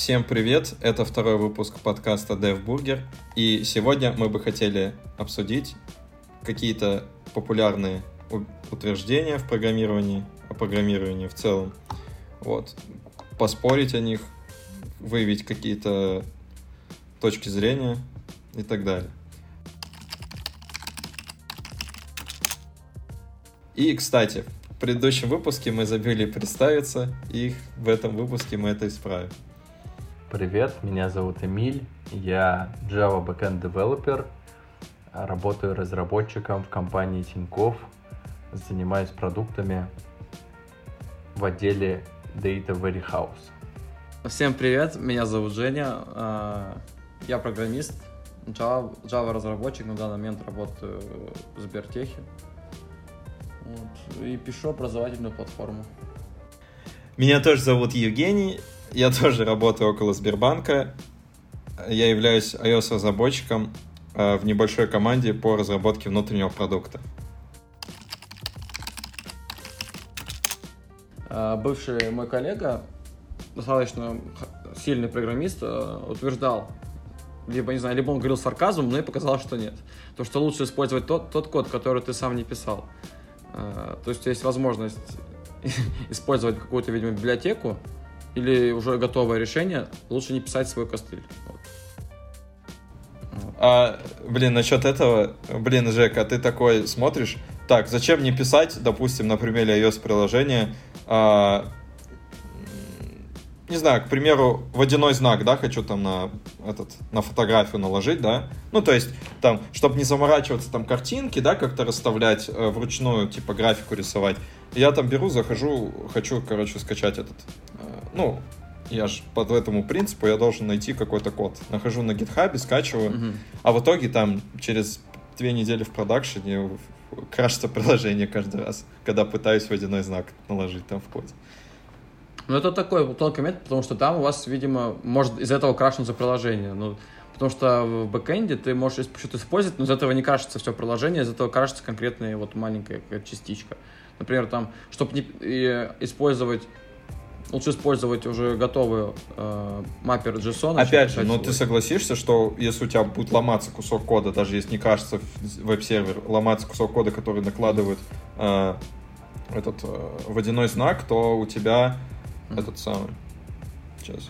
Всем привет! Это второй выпуск подкаста DevBurger. И сегодня мы бы хотели обсудить какие-то популярные утверждения в программировании, о программировании в целом. Вот. Поспорить о них, выявить какие-то точки зрения и так далее. И, кстати, в предыдущем выпуске мы забыли представиться, и в этом выпуске мы это исправим. Привет, меня зовут Эмиль, я Java Backend Developer, работаю разработчиком в компании Тинькофф, занимаюсь продуктами в отделе Data Warehouse. Всем привет, меня зовут Женя, а, я программист, Java, Java разработчик, на данный момент работаю в Сбертехе. Вот, и пишу образовательную платформу. Меня тоже зовут Евгений, я тоже работаю около Сбербанка. Я являюсь iOS-разработчиком э, в небольшой команде по разработке внутреннего продукта. А, бывший мой коллега, достаточно сильный программист, э, утверждал, либо, не знаю, либо он говорил сарказмом, но мне показалось, что нет. То, что лучше использовать тот, тот код, который ты сам не писал. То есть есть возможность использовать какую-то, видимо, библиотеку или уже готовое решение, лучше не писать свой костыль. А, блин, насчет этого, блин, Жека, ты такой смотришь, так, зачем мне писать, допустим, на примере iOS-приложения, а, не знаю, к примеру, водяной знак, да, хочу там на этот, на фотографию наложить, да, ну, то есть, там, чтобы не заморачиваться, там, картинки, да, как-то расставлять э, вручную, типа, графику рисовать, я там беру, захожу, хочу, короче, скачать этот, э, ну, я же под этому принципу я должен найти какой-то код. Нахожу на гитхабе, скачиваю, uh-huh. а в итоге там через две недели в продакшене крашится приложение каждый раз, когда пытаюсь водяной знак наложить там в коде. Ну, это такой тонкий метод, потому что там у вас, видимо, может из этого крашнуться приложение. Ну, потому что в бэкэнде ты можешь что-то использовать, но из этого не крашится все приложение, из этого крашится конкретная вот маленькая частичка. Например, там, чтобы не использовать лучше использовать уже готовый э, маппер JSON. Опять же, но свой. ты согласишься, что если у тебя будет ломаться кусок кода, даже если не кажется веб-сервер, ломаться кусок кода, который накладывает э, этот э, водяной знак, то у тебя этот самый. Сейчас.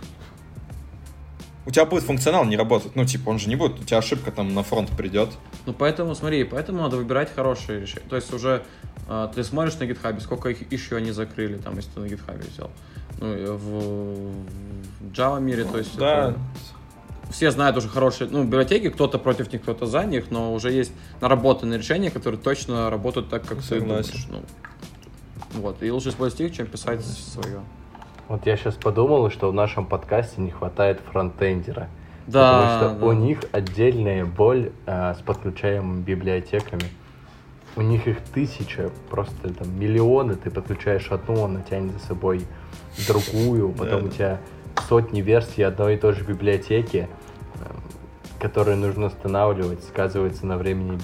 У тебя будет функционал не работать. Ну, типа, он же не будет, у тебя ошибка там на фронт придет. Ну, поэтому, смотри, поэтому надо выбирать хорошие решения. То есть уже э, ты смотришь на GitHub, сколько их еще они закрыли, там, если ты на GitHub взял. Ну, в, в Java мире, то есть... Да. Это, все знают уже хорошие, ну, библиотеки, кто-то против них, кто-то за них, но уже есть наработанные решения, которые точно работают так, как Согласен. ты думаешь. Ну, вот, и лучше использовать их, чем писать свое. Вот я сейчас подумал, что в нашем подкасте не хватает фронтендера. Да, потому что да. у них отдельная боль э, с подключаемыми библиотеками. У них их тысяча, просто там миллионы. Ты подключаешь одну, она тянет за собой другую, потом да. у тебя сотни версий одной и той же библиотеки, э, которые нужно устанавливать, сказывается на времени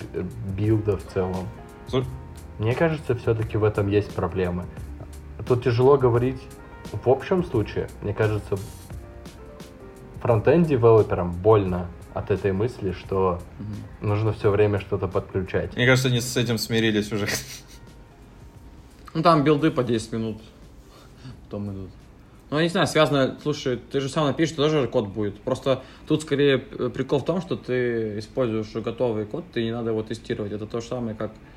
билда в целом. Мне кажется, все-таки в этом есть проблемы. Тут тяжело говорить в общем случае, мне кажется, фронтенд-девелоперам больно от этой мысли, что угу. нужно все время что-то подключать. Мне кажется, они с этим смирились уже. Ну там билды по 10 минут потом идут. Ну, я не знаю, связано, слушай, ты же сам напишешь, тоже код будет. Просто тут скорее прикол в том, что ты используешь готовый код, ты не надо его тестировать. Это то же самое, как Э,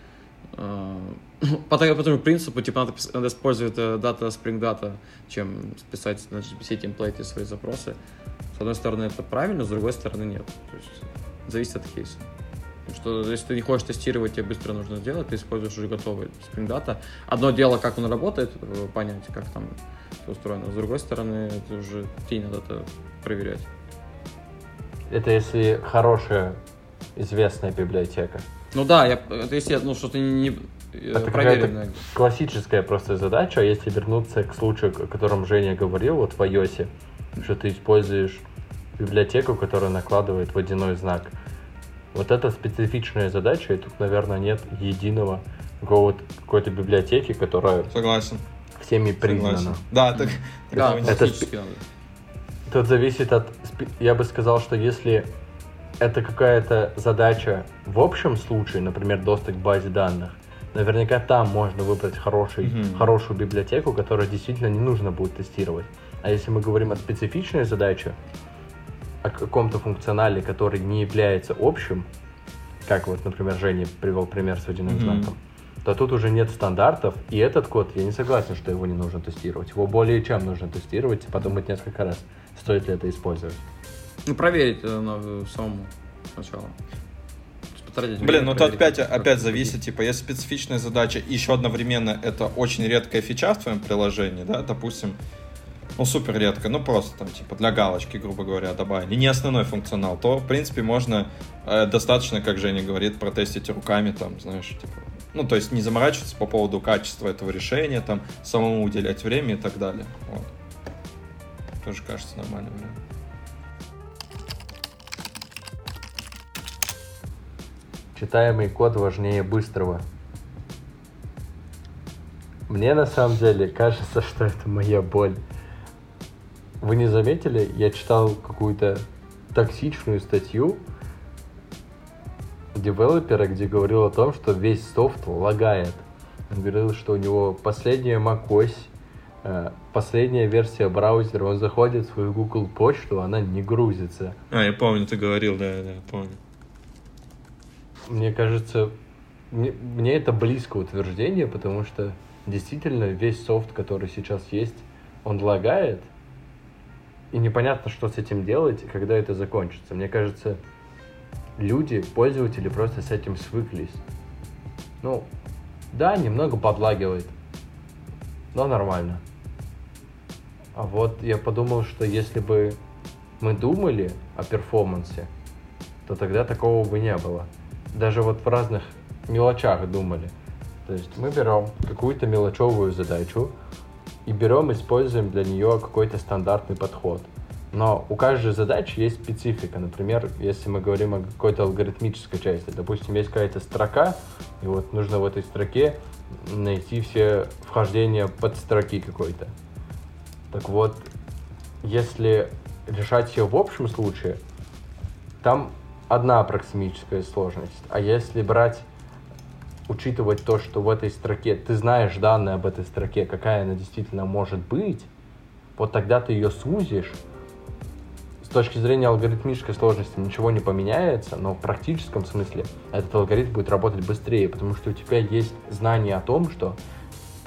по, по тому принципу, типа, надо, надо использовать дата Spring Data, чем писать на GPC темплейте свои запросы. С одной стороны, это правильно, с другой стороны, нет. То есть, зависит от кейса. Что если ты не хочешь тестировать, тебе быстро нужно сделать, ты используешь уже готовый Spring Data. Одно дело, как он работает, э, понять, как там все устроено. С другой стороны, это уже тебе надо это проверять. Это если хорошая, известная библиотека. Ну да, я, это если ну, что-то не э, это проверенное. классическая просто задача, а если вернуться к случаю, о котором Женя говорил, вот в iOS, что ты используешь библиотеку, которая накладывает водяной знак. Вот это специфичная задача, и тут, наверное, нет единого какого-то какой-то библиотеки, которая Согласен. всеми признана. Согласен. Да, так, да, это, спе- Тут зависит от... Я бы сказал, что если это какая-то задача в общем случае, например, доступ к базе данных, наверняка там можно выбрать хороший, Мгм. хорошую библиотеку, которую действительно не нужно будет тестировать. А если мы говорим о специфичной задаче, о каком-то функционале, который не является общим, как вот, например, Женя привел пример с водяным Мгм. знаком, то тут уже нет стандартов, и этот код, я не согласен, что его не нужно тестировать. Его более чем нужно тестировать и подумать несколько раз, стоит ли это использовать. Ну, проверить на- самому сначала. То есть потратить Блин, ну проверить, опять, опять зависит, типа, если специфичная задача и еще одновременно это очень редкая фича в твоем приложении, да, допустим, ну супер редко, ну просто там, типа, для галочки, грубо говоря, добавили, не основной функционал, то, в принципе, можно э, достаточно, как Женя говорит, протестить руками, там, знаешь, типа, ну, то есть не заморачиваться по поводу качества этого решения, там, самому уделять время и так далее, вот. Тоже кажется нормальным вариантом. Читаемый код важнее быстрого. Мне на самом деле кажется, что это моя боль. Вы не заметили? Я читал какую-то токсичную статью девелопера, где говорил о том, что весь софт лагает. Он говорил, что у него последняя macOS, э, последняя версия браузера, он заходит в свою Google почту, она не грузится. А, я помню, ты говорил, да, да, помню. Мне кажется, мне, мне это близко утверждение, потому что действительно весь софт, который сейчас есть, он лагает, и непонятно, что с этим делать, и когда это закончится. Мне кажется, люди, пользователи просто с этим свыклись. Ну, да, немного подлагивает, но нормально. А вот я подумал, что если бы мы думали о перформансе, то тогда такого бы не было. Даже вот в разных мелочах думали. То есть мы берем какую-то мелочевую задачу и берем, используем для нее какой-то стандартный подход. Но у каждой задачи есть специфика. Например, если мы говорим о какой-то алгоритмической части, допустим, есть какая-то строка, и вот нужно в этой строке найти все вхождения под строки какой-то. Так вот, если решать ее в общем случае, там одна аппроксимическая сложность. А если брать, учитывать то, что в этой строке ты знаешь данные об этой строке, какая она действительно может быть, вот тогда ты ее сузишь. С точки зрения алгоритмической сложности ничего не поменяется, но в практическом смысле этот алгоритм будет работать быстрее, потому что у тебя есть знание о том, что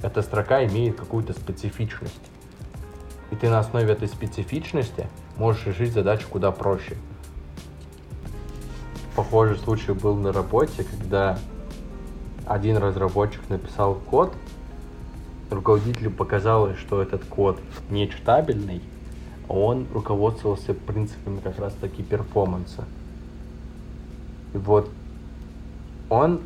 эта строка имеет какую-то специфичность. И ты на основе этой специфичности можешь решить задачу куда проще. Похожий случай был на работе, когда один разработчик написал код, руководителю показалось, что этот код не читабельный, а он руководствовался принципами как раз таки перформанса. И вот он,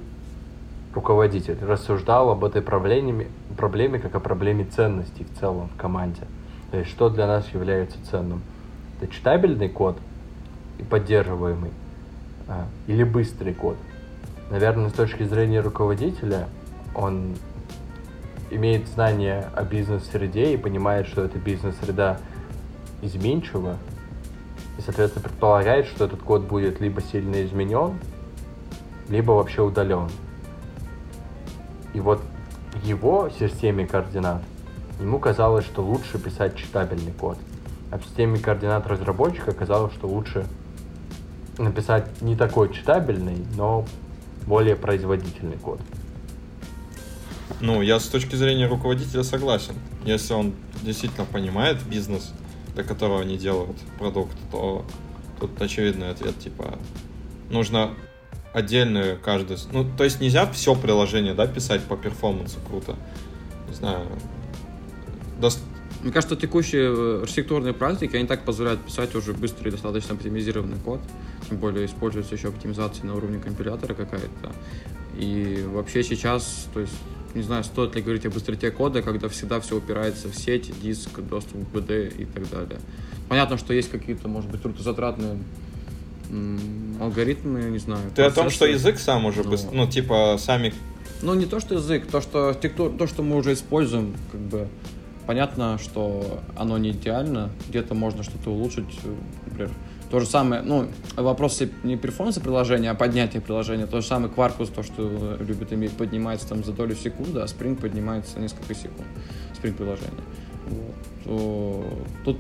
руководитель, рассуждал об этой проблеме, проблеме как о проблеме ценностей в целом в команде. То есть, что для нас является ценным? Это читабельный код и поддерживаемый, или быстрый код. Наверное, с точки зрения руководителя, он имеет знания о бизнес-среде и понимает, что эта бизнес-среда изменчива, и, соответственно, предполагает, что этот код будет либо сильно изменен, либо вообще удален. И вот его системе координат ему казалось, что лучше писать читабельный код. А в системе координат разработчика казалось, что лучше написать не такой читабельный, но более производительный код. Ну, я с точки зрения руководителя согласен. Если он действительно понимает бизнес, для которого они делают продукт, то тут очевидный ответ, типа, нужно отдельную каждую... Ну, то есть нельзя все приложение, да, писать по перформансу круто. Не знаю. Дос- Мне кажется, текущие э, архитектурные практики, они так позволяют писать уже быстрый и достаточно оптимизированный код. Тем более используется еще оптимизация на уровне компилятора какая-то. И вообще сейчас, то есть, не знаю, стоит ли говорить о быстроте кода, когда всегда все упирается в сеть, диск, доступ к BD и так далее. Понятно, что есть какие-то, может быть, трудозатратные алгоритмы, не знаю. Ты о том, что процессы. язык сам уже Ну. быстро... Ну, типа, сами... Ну, не то, что язык, то, что архитектура, то, что мы уже используем, как бы, понятно, что оно не идеально, где-то можно что-то улучшить, например, то же самое, ну, вопрос не перформанса приложения, а поднятия приложения. То же самое Quarkus, то, что любит иметь, поднимается там за долю секунды, а Spring поднимается несколько секунд. Spring приложение. Вот. Тут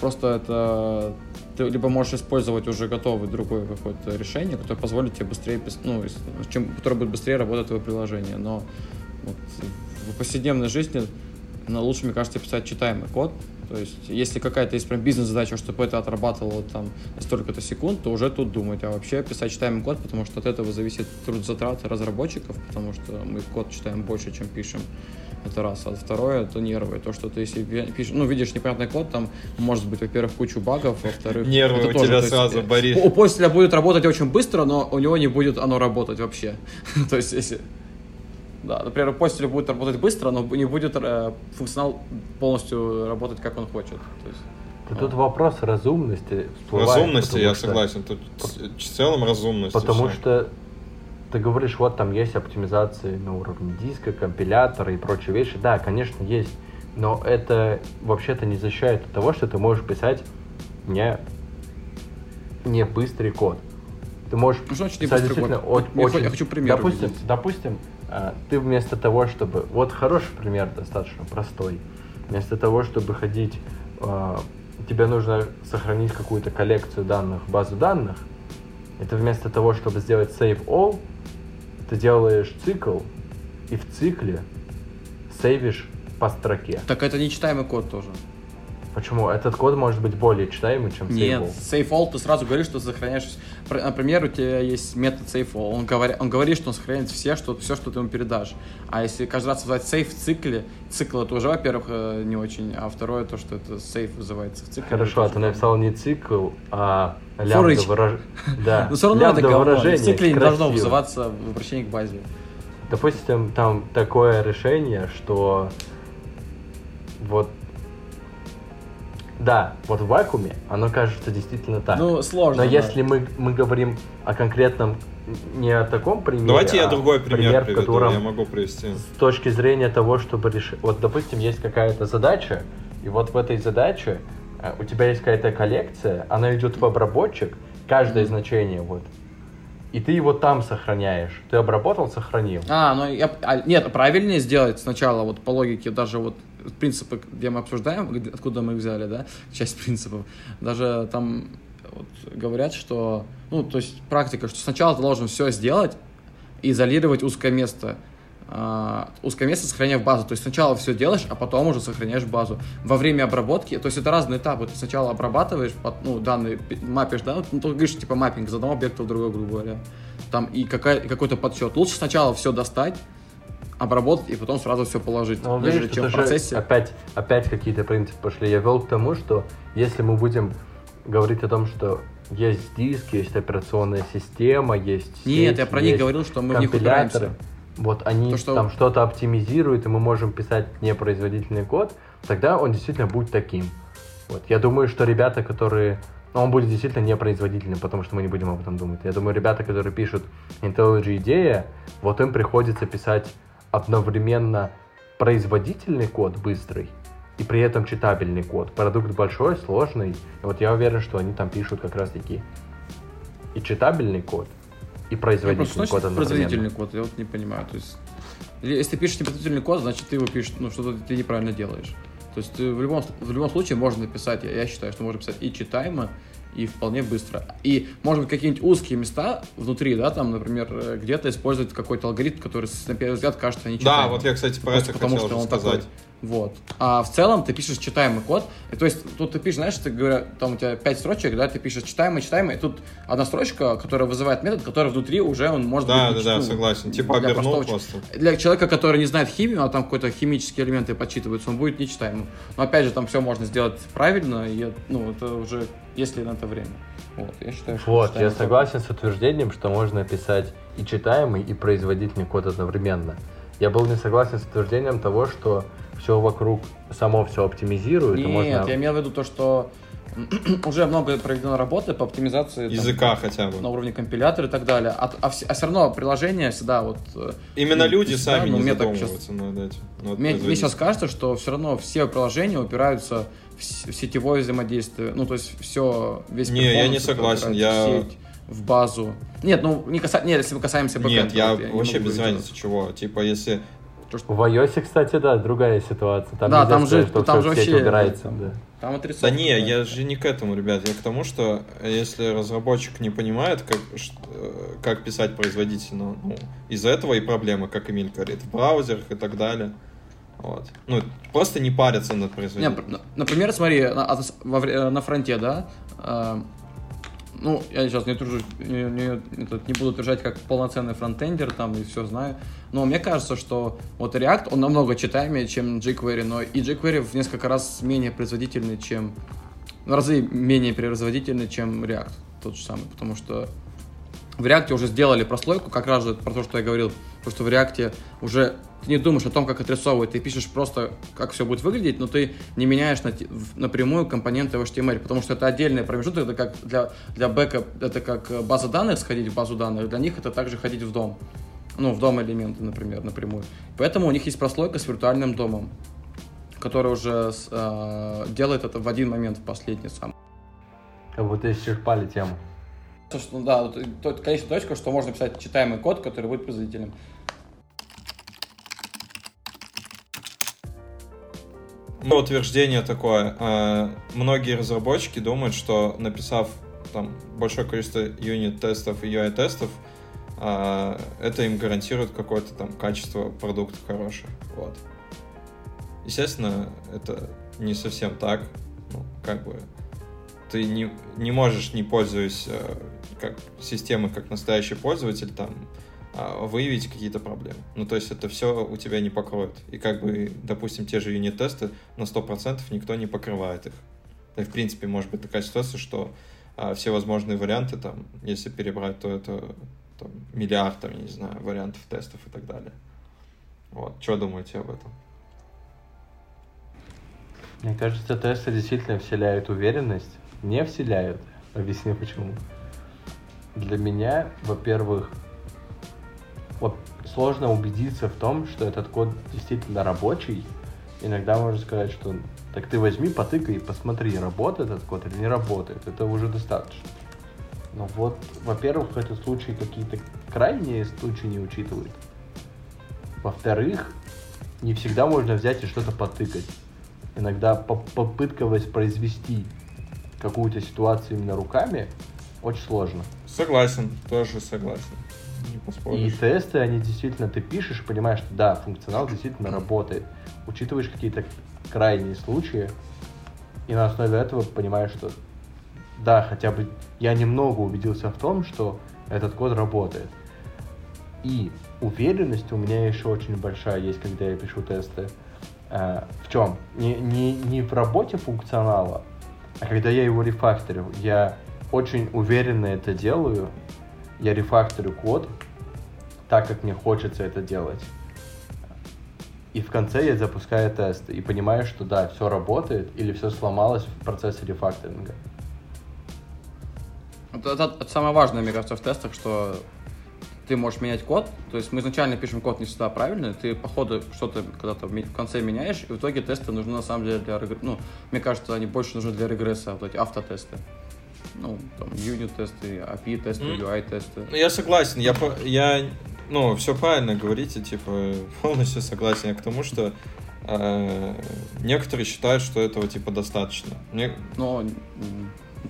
просто это ты либо можешь использовать уже готовое другое какое-то решение, которое позволит тебе быстрее, ну, чем, которое будет быстрее работать твое приложение. Но вот, в повседневной жизни на лучше, мне кажется, писать читаемый код, то есть, если какая-то есть прям бизнес-задача, чтобы это отрабатывало там столько-то секунд, то уже тут думать, а вообще писать читаемый код, потому что от этого зависит труд затраты разработчиков, потому что мы код читаем больше, чем пишем. Это раз. А второе, это нервы. То, что ты если пишешь, ну, видишь непонятный код, там может быть, во-первых, кучу багов, во-вторых... Нервы это у тоже, тебя есть, сразу, Борис. У пользователя будет работать очень быстро, но у него не будет оно работать вообще. то есть, если да, например, пользователя будет работать быстро, но не будет э, функционал полностью работать, как он хочет. То есть, да Тут вопрос разумности всплывает. Разумности, я что, согласен. Тут в целом разумность. Потому все. что ты говоришь, вот там есть оптимизации на уровне диска, компилятора и прочие вещи. Да, конечно, есть. Но это вообще-то не защищает от того, что ты можешь писать не, не быстрый код. Ты можешь ну, писать действительно код? очень... Я хочу пример допустим, увидеть. допустим, ты вместо того, чтобы... Вот хороший пример, достаточно простой. Вместо того, чтобы ходить... А, тебе нужно сохранить какую-то коллекцию данных базу данных. Это вместо того, чтобы сделать save all, ты делаешь цикл, и в цикле сейвишь по строке. Так это нечитаемый код тоже. Почему? Этот код может быть более читаемый, чем Нет, save all ты сразу говоришь, что сохраняешь. Например, у тебя есть метод all. Он, говори, он говорит, что он сохраняет все, что, все, что ты ему передашь. А если каждый раз вызывать save в цикле, цикл это уже, во-первых, э, не очень, а второе то, что это save вызывается в цикле. Хорошо, а ты написал не цикл, а лямбда выражение. Да. Но все равно это говно. В цикле не должно вызываться в обращении к базе. Допустим, там такое решение, что вот да, вот в вакууме оно кажется действительно так. Ну, сложно. Но да. если мы, мы говорим о конкретном, не о таком примере, Давайте а я другой пример, пример приведу, котором я могу привести. С точки зрения того, чтобы решить... Вот, допустим, есть какая-то задача, и вот в этой задаче э, у тебя есть какая-то коллекция, она идет в обработчик, каждое mm-hmm. значение вот, и ты его там сохраняешь. Ты обработал, сохранил. А, ну я, а, нет, правильнее сделать сначала вот по логике даже вот принципы, где мы обсуждаем, откуда мы их взяли, да, часть принципов, даже там вот, говорят, что, ну, то есть практика, что сначала ты должен все сделать, изолировать узкое место, Узкое место сохраняя базу. То есть сначала все делаешь, а потом уже сохраняешь базу. Во время обработки, то есть это разные этапы. Ты сначала обрабатываешь, ну, данные, мапишь, да, ну, ты говоришь, типа маппинг из одного объекта в другой, грубо говоря. Там и какая, какой-то подсчет. Лучше сначала все достать, обработать и потом сразу все положить. Ну, нежели видишь, чем в процессе. Опять, опять какие-то принципы пошли. Я вел к тому, что если мы будем говорить о том, что есть диск, есть операционная система, есть Нет, сеть, я про них говорил, что мы в них упираемся. Вот они То, что... там что-то оптимизируют, и мы можем писать непроизводительный код, тогда он действительно будет таким. Вот. Я думаю, что ребята, которые... Ну, он будет действительно непроизводительным, потому что мы не будем об этом думать. Я думаю, ребята, которые пишут IntelliJ идея, вот им приходится писать одновременно производительный код быстрый и при этом читабельный код. Продукт большой, сложный. И вот я уверен, что они там пишут как раз таки и читабельный код, и производительный код одновременно. производительный код? Я вот не понимаю. То есть, если ты пишешь непроизводительный код, значит ты его пишешь, ну что-то ты неправильно делаешь. То есть ты в любом, в любом случае можно написать, я, я считаю, что можно писать и читаемо, и вполне быстро. И, может быть, какие-нибудь узкие места внутри, да, там, например, э, где-то использовать какой-то алгоритм, который, на первый взгляд, кажется нечитаемым. Да, вот я, кстати, про это потому, хотел что он сказать. Такой, вот. А в целом ты пишешь читаемый код. И, то есть тут ты пишешь, знаешь, ты говоря, там у тебя пять строчек, да, ты пишешь читаемый, читаемый, и тут одна строчка, которая вызывает метод, который внутри уже он может да, быть. Да, да, да, согласен. Типа обернул просто. Для человека, который не знает химию, а там какой-то химические элементы подсчитываются, он будет нечитаемым. Но опять же, там все можно сделать правильно, и ну, это уже если на это время. Вот, я считаю, что вот, я согласен с утверждением, что можно писать и читаемый, и производительный код одновременно. Я был не согласен с утверждением того, что все вокруг само все оптимизирует. Нет, можно... я имел в виду то, что уже много проведено работы по оптимизации там, Языка хотя бы. на уровне компилятора и так далее. А, а, а все равно приложение всегда вот... э, Именно ну, люди всегда, сами ну, не мне так задумываются над этим. над Мне, мне сейчас кажется, что все равно все приложения упираются в, с- в сетевое взаимодействие. Ну, то есть все, весь Не, я не согласен, я- в сеть, в базу. Нет, ну, не каса... Нет, если мы касаемся Нет, я вот не вообще без разницы чего. Типа, если... То, что- В iOS, кстати, да, другая ситуация. Там Да, нельзя там же- что там же вообще, убирается. там- да. Там отрицовка. Да не, я же не к этому, ребят. Я к тому, что если разработчик не понимает, как, э, как писать производительно, ну, из-за этого и проблемы, как Эмиль говорит, в браузерах и так далее. Вот. Ну, просто не парятся над Не, производительностью. например, смотри, на, э, на фронте, да, э, ну, я сейчас не, тружу- не, не- этот, не буду утверждать как полноценный фронтендер там и все знаю, но мне кажется, что вот React, он намного читаемее, чем jQuery, но и jQuery в несколько раз менее производительный, чем, в разы менее производительный, чем React, тот же самый, потому что в React уже сделали прослойку, как раз же про то, что я говорил, потому что в React уже ты не думаешь о том, как отрисовывать, ты пишешь просто, как все будет выглядеть, но ты не меняешь на- напрямую компоненты в HTML, потому что это отдельный промежуток, это как для, для бэка, это как э, база данных, сходить в базу данных, для них это также ходить в дом, ну, в дом элементы, например, напрямую. Поэтому у них есть прослойка с виртуальным домом, которая уже с- э, делает это в один момент, в последний сам. Как будто исчерпали тему. То, что, да, вот, э, то- конечная точка, что можно писать читаемый код, который будет производительным. Ну, утверждение такое. э, Многие разработчики думают, что написав там большое количество юнит-тестов и UI-тестов, э, это им гарантирует какое-то там качество продукта хорошее. Вот. Естественно, это не совсем так. Ну, как бы ты не, не можешь, не пользуясь э, как системой, как настоящий пользователь, там, а, выявить какие-то проблемы. Ну, то есть это все у тебя не покроет. И как бы, допустим, те же юнит-тесты на 100% никто не покрывает их. И, в принципе, может быть такая ситуация, что а, все возможные варианты, там, если перебрать, то это там, миллиард, там, я не знаю, вариантов тестов и так далее. Вот. Что думаете об этом? Мне кажется, тесты действительно вселяют уверенность. Не вселяют. Объясню почему. Для меня, во-первых, вот сложно убедиться в том, что этот код действительно рабочий. Иногда можно сказать, что так ты возьми, потыкай и посмотри, работает этот код или не работает. Это уже достаточно. Но вот, во-первых, этот случай какие-то крайние случаи не учитывает. Во-вторых, не всегда можно взять и что-то потыкать. Иногда по- попытка воспроизвести какую-то ситуацию именно руками очень сложно. Согласен, тоже согласен. Не И тесты, они действительно, ты пишешь, понимаешь, что да, функционал действительно работает. Учитываешь какие-то крайние случаи, и на основе этого понимаешь, что да, хотя бы я немного убедился в том, что этот код работает. И уверенность у меня еще очень большая есть, когда я пишу тесты. Э, в чем? Не, не, не в работе функционала, а когда я его рефакторю. Я очень уверенно это делаю. Я рефакторю код так, как мне хочется это делать. И в конце я запускаю тесты и понимаю, что да, все работает или все сломалось в процессе рефакторинга. Это, это- это самое важное, мне кажется, в тестах, что ты можешь менять код. То есть мы изначально пишем код не всегда правильно, ты по ходу что-то когда-то в конце меняешь, и в итоге тесты нужны на самом деле для регр- Ну, мне кажется, они больше нужны для регресса, вот эти автотесты. Ну, там, юнит-тесты, API-тесты, М. UI-тесты. Ну, я согласен, я, я, ну, все правильно говорите, типа, полностью согласен я к тому, что э, некоторые считают, что этого, типа, достаточно. Мне, Но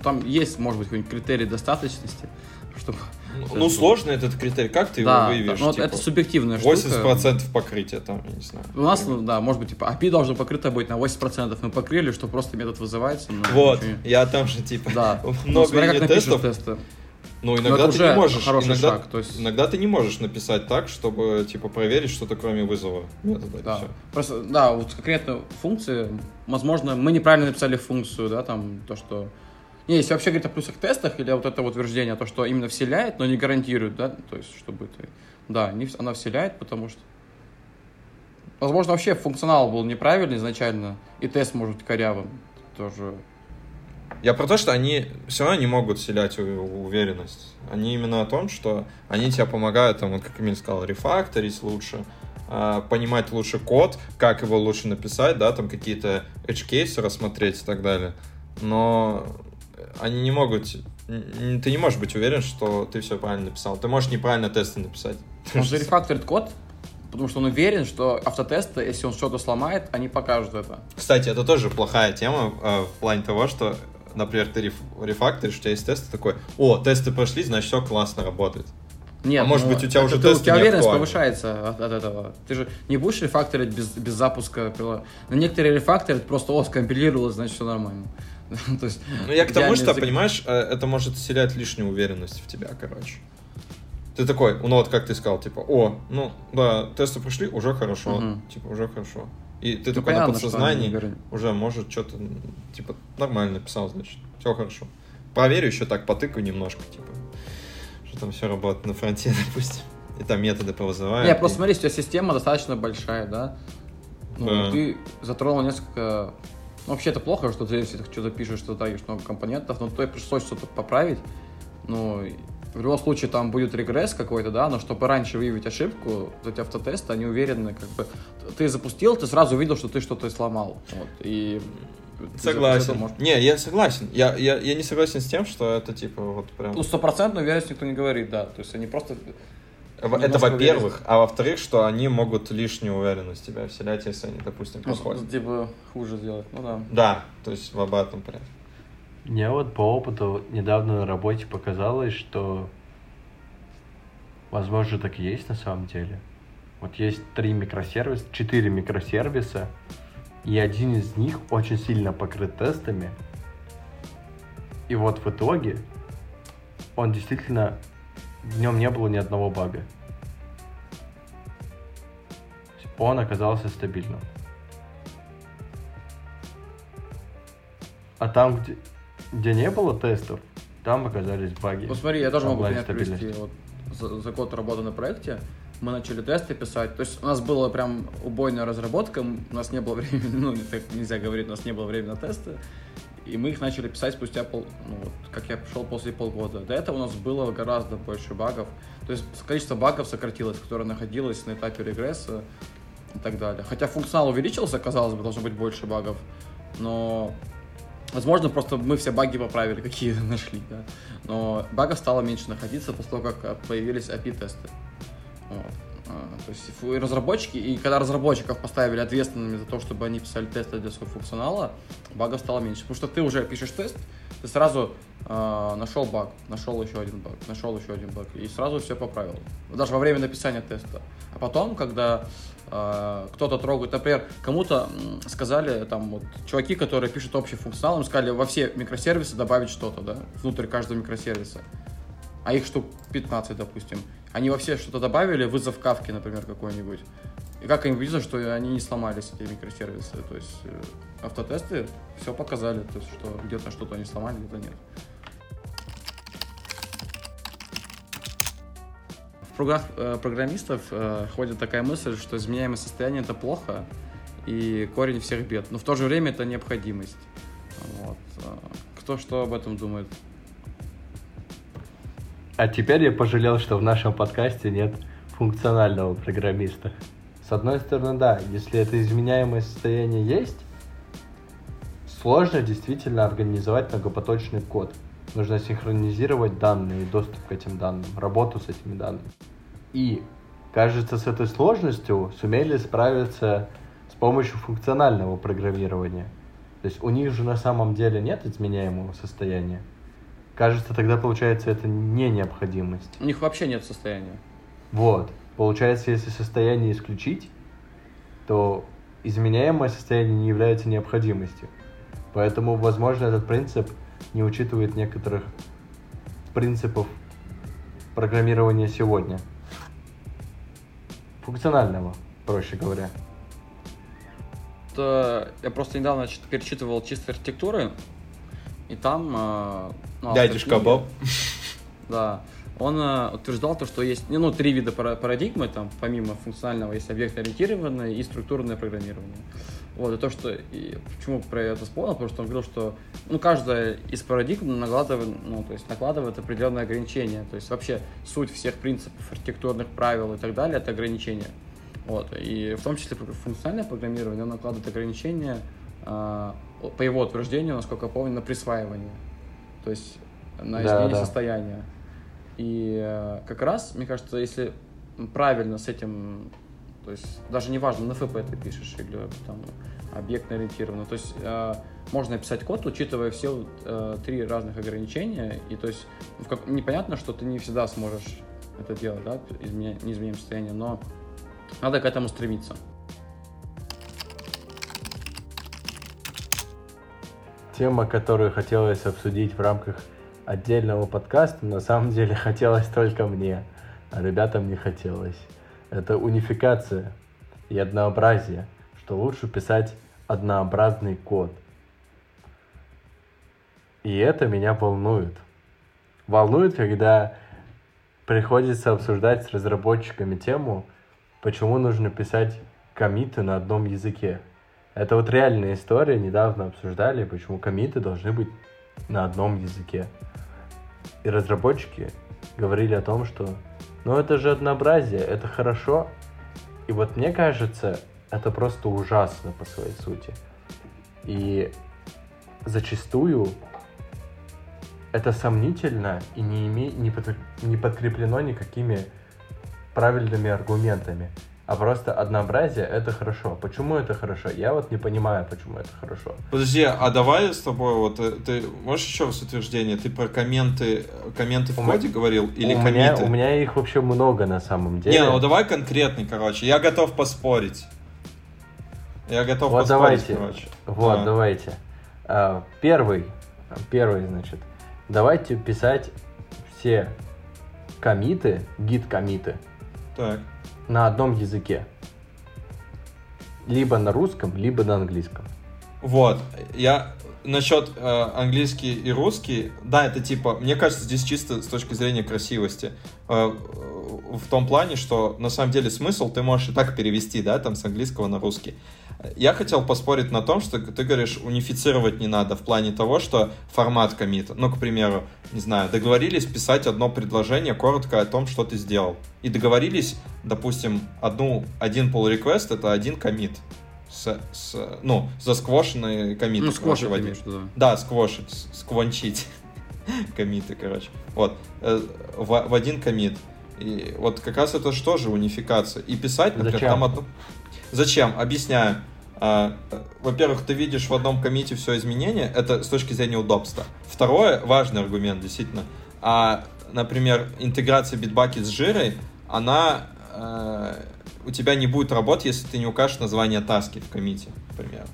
там есть, может быть, какой-нибудь критерий достаточности, чтобы... ну, сложно этот критерий, как ты да, его выявишь? да, ну, типа, это субъективная штука. 80% покрытия там, я не знаю. У нас, ну, да, может быть, типа, API должно покрыто быть на 80%. Мы покрыли, что просто метод вызывается. но Вот, ничего не- я там же, типа, Да. Ну, много как напишешь юнит-тестов, тесты. ну, Но иногда ты не можешь, хороший иногда, шаг, то есть- иногда ты не можешь написать так, чтобы, типа, проверить что-то кроме вызова метода. Да. всё. Просто, да, вот конкретно функции, возможно, мы неправильно написали функцию, да, там, то, что... Не, если вообще говорить о плюсах тестах, или вот это утверждение, то, что именно вселяет, но не гарантирует, да, то есть, чтобы ты... Да, не, она вселяет, потому что... Возможно, вообще функционал был неправильный изначально, и тест может быть корявым. Тоже Я про то, что они все равно не могут вселять уверенность. Они именно о том, что они тебе помогают, там, вот как Эмиль сказал, рефакторить лучше, а, понимать лучше код, как его лучше написать, да, там какие-то edge рассмотреть и так далее. Но они не могут... Ты не можешь быть уверен, что ты все правильно написал. Ты можешь неправильно тесты написать. Он же рефакторит код, потому что он уверен, что автотесты, если он что-то сломает, они покажут это. Кстати, это тоже плохая тема э, в плане того, что, например, ты реф- рефакторишь, у тебя есть тесты такой, о, тесты прошли, значит, все классно работает. Нет, А может ну, быть, у тебя уже ты- У тесты тебя не уверенность актуальны. повышается от, от этого. Ты же не будешь рефакторить без, без запуска Но некоторые рефакторят просто, о, скомпилировалось, значит, все нормально. То есть, Ну, я к тому, что, язык. понимаешь, э, это может вселять лишнюю уверенность в тебя, короче. Ты такой, ну вот как ты сказал, типа, о, ну да, тесты прошли, уже хорошо, Мгм. типа, уже хорошо. И ты Ну, такой на понятно, они подсознании уже, может, что-то, типа, нормально написал, значит, все хорошо. Проверю еще так, потыкаю немножко, типа, что там все работает на фронте, допустим. И там методы повызывают. Не, и- просто смотри, у тебя система достаточно большая, да? Ну, Да. ты затронул несколько... Ну, вообще, это плохо, что ты если ты что-то пишешь, что тратишь много компонентов, но тебе пришлось что-то поправить. Ну, в любом случае там будет регресс какой-то, да, но чтобы раньше выявить ошибку, вот эти автотесты, они уверены, как бы... Ты запустил, ты сразу увидел, что ты что-то сломал. Вот, и... Согласен. можешь- Не, я согласен. Я, я, я не согласен с тем, что это, типа, вот прям... Ну, стопроцентную уверенность никто не говорит, да. То есть они просто... Немножко Это во-первых, а во-вторых, что они могут лишнюю уверенность тебя вселять, если они, допустим, Ну, проходят. типа, хуже сделать. Ну да. Да, то есть в обратном порядке. Мне вот по опыту недавно на работе показалось, что возможно так и есть на самом деле. Вот есть три микросервиса, четыре микросервиса, и один из них очень сильно покрыт тестами. И вот в итоге он действительно в нем не было ни одного бага. Он оказался стабильным. А там, где, где не было тестов, там оказались баги. Вот смотри, я тоже могу пример привести. стабильность. Вот за, за год работы на проекте мы начали тесты писать. То есть у нас была прям убойная разработка, у нас не было времени, ну, так нельзя говорить, у нас не было времени на тесты. И мы их начали писать спустя пол, ну вот, как я пришел после полгода. До этого у нас было гораздо больше багов. То есть количество багов сократилось, которое находилось на этапе регресса и так далее. Хотя функционал увеличился, казалось бы, должно быть больше багов. Но Возможно, просто мы все баги поправили, какие нашли, да. Но багов стало меньше находиться после того, как появились API-тесты. Вот. А, То есть разработчики, и когда разработчиков поставили ответственными за то, чтобы они писали тесты для своего функционала, багов стало меньше. Потому что ты уже пишешь тест, ты сразу а, нашел баг, нашел еще один баг, нашел еще один баг, и сразу все поправил. Даже во время написания теста. А потом, когда а, кто-то трогает, например, кому-то сказали, там, вот, чуваки, которые пишут общий функционал, им сказали во все микросервисы добавить что-то, да, внутрь каждого микросервиса. А их штук 15, допустим. Они во все что-то добавили, вызов кавки, например, какой-нибудь. И как они видят, что они не сломались, эти микросервисы. То есть э, автотесты все показали, то есть что где-то что-то они сломали, где-то нет. В кругах э, программистов э, ходит такая мысль, что изменяемое состояние это плохо и корень всех бед. Но в то же время это необходимость. Вот. э, Кто что об этом думает? А теперь я пожалел, что в нашем подкасте нет функционального программиста. С одной стороны, да, если это изменяемое состояние есть, сложно действительно организовать многопоточный код. Нужно синхронизировать данные, доступ к этим данным, работу с этими данными. И, кажется, с этой сложностью сумели справиться с помощью функционального программирования. То есть у них же на самом деле нет изменяемого состояния. Кажется, тогда получается это не необходимость. У них вообще нет состояния. Вот. Получается, если состояние исключить, то изменяемое состояние не является необходимостью. Поэтому, возможно, этот принцип не учитывает некоторых принципов программирования сегодня. Функционального, проще говоря. Я просто недавно чит- перечитывал чисто архитектуры, и там... ну, автор Дядюшка книги, Боб. Да. Он э, утверждал то, что есть ну, три вида пара- парадигмы, там, помимо функционального, есть объект-ориентированное и структурное программирование. Вот, и то, что... И почему про это вспомнил, потому что он говорил, что ну, каждая из парадигм накладывает, ну, то есть накладывает определенные ограничения. То есть вообще суть всех принципов архитектурных правил и так далее — это ограничения. Вот, и в том числе функциональное программирование, оно накладывает ограничения э, по его утверждению, насколько я помню, на присваивание. То есть на изменение да, да. состояния. И э, как раз, мне кажется, если правильно с этим то есть даже не важно, на ФП ты пишешь или там объектно ориентированно. То есть э, можно написать код, учитывая все э, три разных ограничения. И то есть в как, непонятно, что ты не всегда сможешь это делать, да, изменя, не изменим состояние, но надо к этому стремиться. Тема, которую хотелось обсудить в рамках отдельного подкаста, на самом деле хотелось только мне, а ребятам не хотелось это унификация и однообразие, что лучше писать однообразный код. И это меня волнует. Волнует, когда приходится обсуждать с разработчиками тему, почему нужно писать комиты на одном языке. Это вот реальная история, недавно обсуждали, почему комиты должны быть на одном языке. И разработчики говорили о том, что но это же однообразие, это хорошо. И вот мне кажется, это просто ужасно по своей сути. И зачастую это сомнительно и не, име, не, под, не подкреплено никакими правильными аргументами а просто однообразие — это хорошо. Почему это хорошо? Я вот не понимаю, почему это хорошо. Подожди, а давай с тобой вот, э, ты можешь еще раз утверждение? Ты про комменты, комменты в у коде говорил или у комменты? Меня, у меня их вообще много на самом деле. Не, ну давай конкретный, короче. Я готов поспорить. Я готов вот поспорить, давайте. короче. Вот, а. давайте. А, первый, первый, значит, давайте писать все комиты, гид-комиты. Так на одном языке. Либо на русском, либо на английском. Вот. Я насчет э, английский и русский, да, это типа, мне кажется, здесь чисто с точки зрения красивости. Э, в том плане, что на самом деле смысл ты можешь и так перевести, да, там с английского на русский. Я хотел поспорить на том, что ты говоришь, унифицировать не надо в плане того, что формат комита. Ну, к примеру, не знаю, договорились писать одно предложение коротко о том, что ты сделал. И договорились, допустим, одну, один pull request это один комит. С, с, ну, за сквошенные комиты. Ну, сквошить имеешь, да. Да, сквошить, сквончить комиты, короче. Вот, э, в, в один комит. И вот как раз это что же унификация. И писать, например, Зачем? там одну... Зачем? Объясняю. А, во-первых, ты видишь в одном комите все изменения, это с точки зрения удобства. Второе, важный аргумент, действительно. А, например, интеграция битбаки с жирой, она э, у тебя не будет работать, если ты не укажешь название таски в комите, например.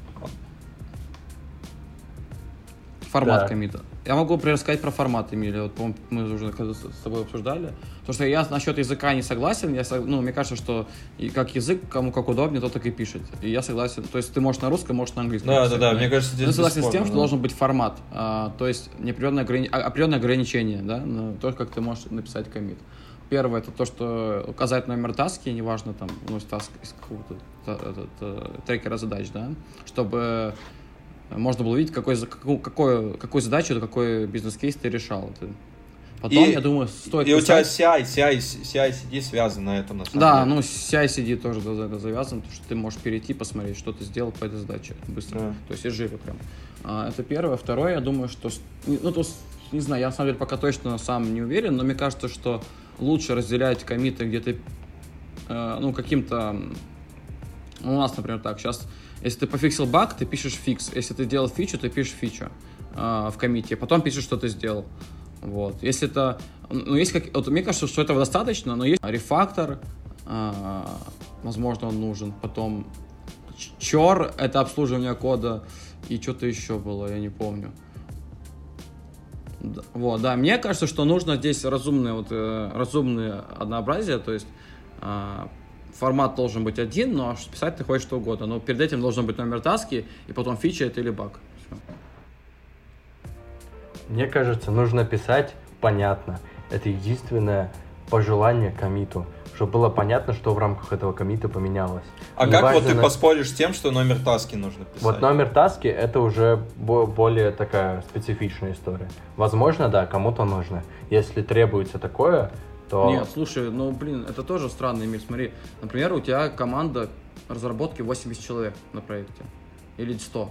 Формат да. комита. Я могу, например, сказать про формат, Эмилия. Вот, по мы уже с тобой обсуждали. То, что я насчет языка не согласен. Я, ну, мне кажется, что и как язык, кому как удобнее, то так и пишет. И я согласен. То есть ты можешь на русском, можешь на английском. Да, писать, да, да. Мне кажется, здесь Я согласен с тем, что должен быть формат. А, то есть неопределенное ограни... А, определенное ограничение, да, на то, как ты можешь написать комит. Первое, это то, что указать номер таски, неважно, там, ну, таск из какого-то трекера задач, да, чтобы можно было увидеть, какой, какую, какую, какую задачу, какой бизнес-кейс ты решал. Потом, и, я думаю, стоит И писать... у тебя CI, CI, CI-CD связан на этом, на самом Да, деле. ну, CI-CD тоже за это завязан, потому что ты можешь перейти, посмотреть, что ты сделал по этой задаче быстро. Да. То есть из жира прям. А, это первое. Второе, я думаю, что... Ну, то, не знаю, я на самом деле пока точно сам не уверен, но мне кажется, что лучше разделять комиты где-то, э, ну, каким-то... У нас, например, так, сейчас если ты пофиксил баг, ты пишешь фикс. Если ты делал фичу, ты пишешь фичу э, в комите. Потом пишешь, что ты сделал. Вот. Если это... Ну, есть как... Вот мне кажется, что этого достаточно, но есть рефактор, э, возможно, он нужен. Потом чор — это обслуживание кода. И что-то еще было, я не помню. Вот, да, мне кажется, что нужно здесь разумное, вот, э, разумное однообразие, то есть э, формат должен быть один, но писать ты хочешь что угодно. Но перед этим должен быть номер таски, и потом фича это или баг. Все. Мне кажется, нужно писать понятно. Это единственное пожелание комиту, чтобы было понятно, что в рамках этого комита поменялось. А Не как вот важно ты на- поспоришь с тем, что номер таски нужно писать? Вот номер таски это уже бо- более такая специфичная история. Возможно, да, кому-то нужно. Если требуется такое, то Нет, слушай, ну, блин, это тоже странный мир. Смотри, например, у тебя команда разработки 80 человек на проекте. Или 100.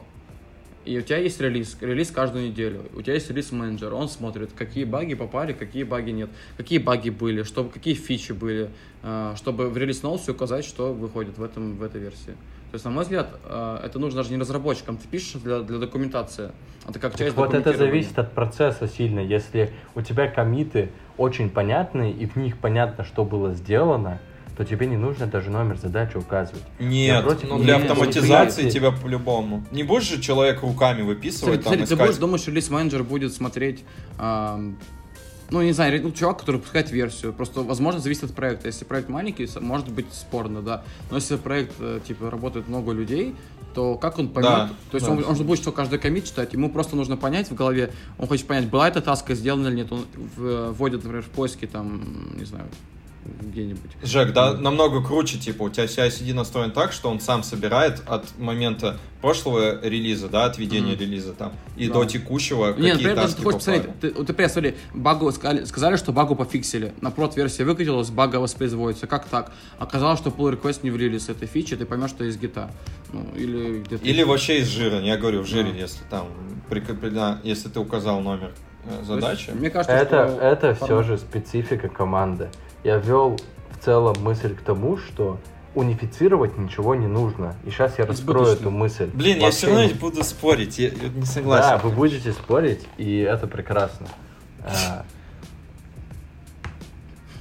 И у тебя есть релиз, релиз каждую неделю. У тебя есть релиз-менеджер, он смотрит, какие баги попали, какие баги нет, какие баги были, чтобы, какие фичи были, э, чтобы в релиз ноусе указать, что выходит в, этом, в этой версии. То есть, на мой взгляд, э, это нужно даже не разработчикам, ты пишешь для, для документации, а ты как часть вот это зависит от процесса сильно. Если у тебя комиты очень понятные, и в них понятно, что было сделано, то тебе не нужно даже номер задачи указывать. Нет, Напротив, ну для нет, автоматизации восприятие- тебя по-любому. Не будешь же человек руками выписывать, Смотри, там, смотри, ты искать. будешь, думаешь, релиз-менеджер будет смотреть, ам, ну, не знаю, ну, чувак, который выпускает версию. Просто, возможно, зависит от проекта. Если проект маленький, может быть спорно, да. Но если проект, э, типа, работает много людей, то как он поймет? Да, то есть да. он, он же будет что каждый комит читать, ему просто нужно понять в голове, он хочет понять, была эта таска сделана или нет. Он в- вводит, например, в поиске, там, не знаю, где-нибудь. Жек, да, намного круче, типа, у тебя CI-CD настроен так, что он сам собирает от момента прошлого релиза, да, от введения Мгм. релиза там, и Да. до текущего, Не, какие например, таски ты хочешь попали. посмотреть, ты, вот, например, смотри, багу сказали, сказали, что багу пофиксили, на прод-версии выкатилась, бага воспроизводится, как так? Оказалось, что pull request не влили с этой фичи, ты поймешь, что из гита. Ну, или где-то... Или вообще из жира, я говорю, в жире, Да. если там прикреплена, если ты указал номер э, То есть, задачи. Мне кажется, Это, что... это все же специфика команды. Я ввел в целом мысль к тому, что унифицировать ничего не нужно. И сейчас я раскрою эту мысль. Блин, я все равно не- буду спорить, я, я не Да, согласен. вы будете спорить, и это прекрасно. А,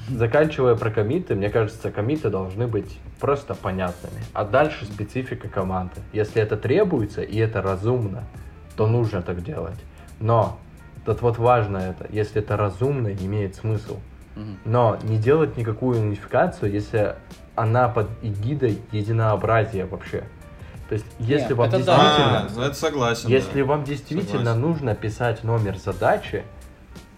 Заканчивая про комиты, мне кажется, комиты должны быть просто понятными. А дальше специфика команды. Если это требуется и это разумно, то нужно так делать. Но тут вот важно это, если это разумно, имеет смысл. Но не делать никакую унификацию, если она под эгидой единообразия вообще. То есть, если Нет, вам это да. действительно... А, ну это согласен. Если да. вам действительно Согласен. нужно писать номер задачи,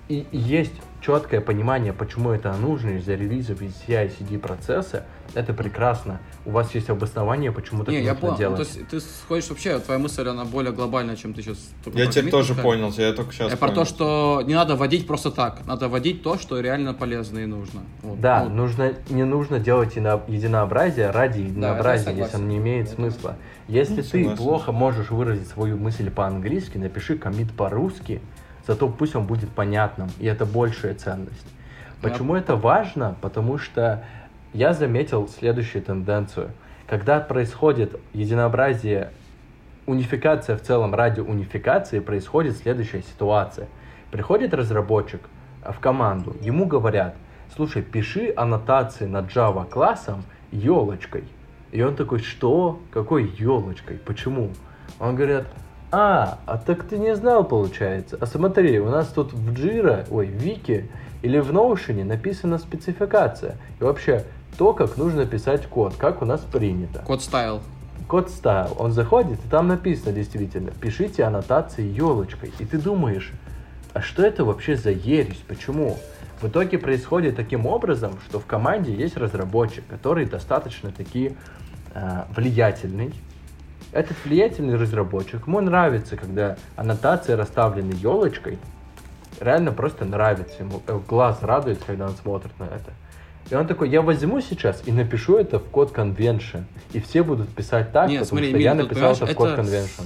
и есть четкое понимание, почему это нужно из-за релизов из CI-CD процесса, это прекрасно. У вас есть обоснование, почему так Не, я нужно понял. Ну, делать. то есть ты сходишь вообще, твоя мысль, она более глобальная, чем ты сейчас... Я коммит тоже сказал. понял, я только сейчас Я про то, что не надо вводить просто так. Надо вводить то, что реально полезно и нужно. Вот. Да, Ну, нужно, не нужно делать едино- единообразие ради единообразия, согласен. если оно не имеет Это- смысла. Если Ну, ты согласен. плохо можешь выразить свою мысль по-английски, напиши комит по-русски, зато пусть он будет понятным, и это большая ценность. Почему это важно? Потому что я заметил следующую тенденцию. Когда происходит единообразие, унификация в целом ради унификации, происходит следующая ситуация. Приходит разработчик а, в команду, ему говорят, слушай, пиши аннотации над Java классом елочкой. И он такой, что? Какой елочкой? Почему? Он говорит, а, а так ты не знал, получается. А смотри, у нас тут в Jira, ой, в Вики или в Notion написана спецификация. И вообще, то, как нужно писать код, как у нас принято. Код стайл. Код стайл. Он заходит, и там написано действительно, пишите аннотации елочкой. И ты думаешь, а что это вообще за ересь? Почему? В итоге происходит таким образом, что в команде есть разработчик, который достаточно таки э, влиятельный. Этот влиятельный разработчик, ему нравится, когда аннотации расставлены елочкой. Реально просто нравится ему. э, Глаз радуется, когда он смотрит на это. И он такой, я возьму сейчас и напишу это в код convention. И все будут писать так, Нет, потому смотри, что я написал это в код convention.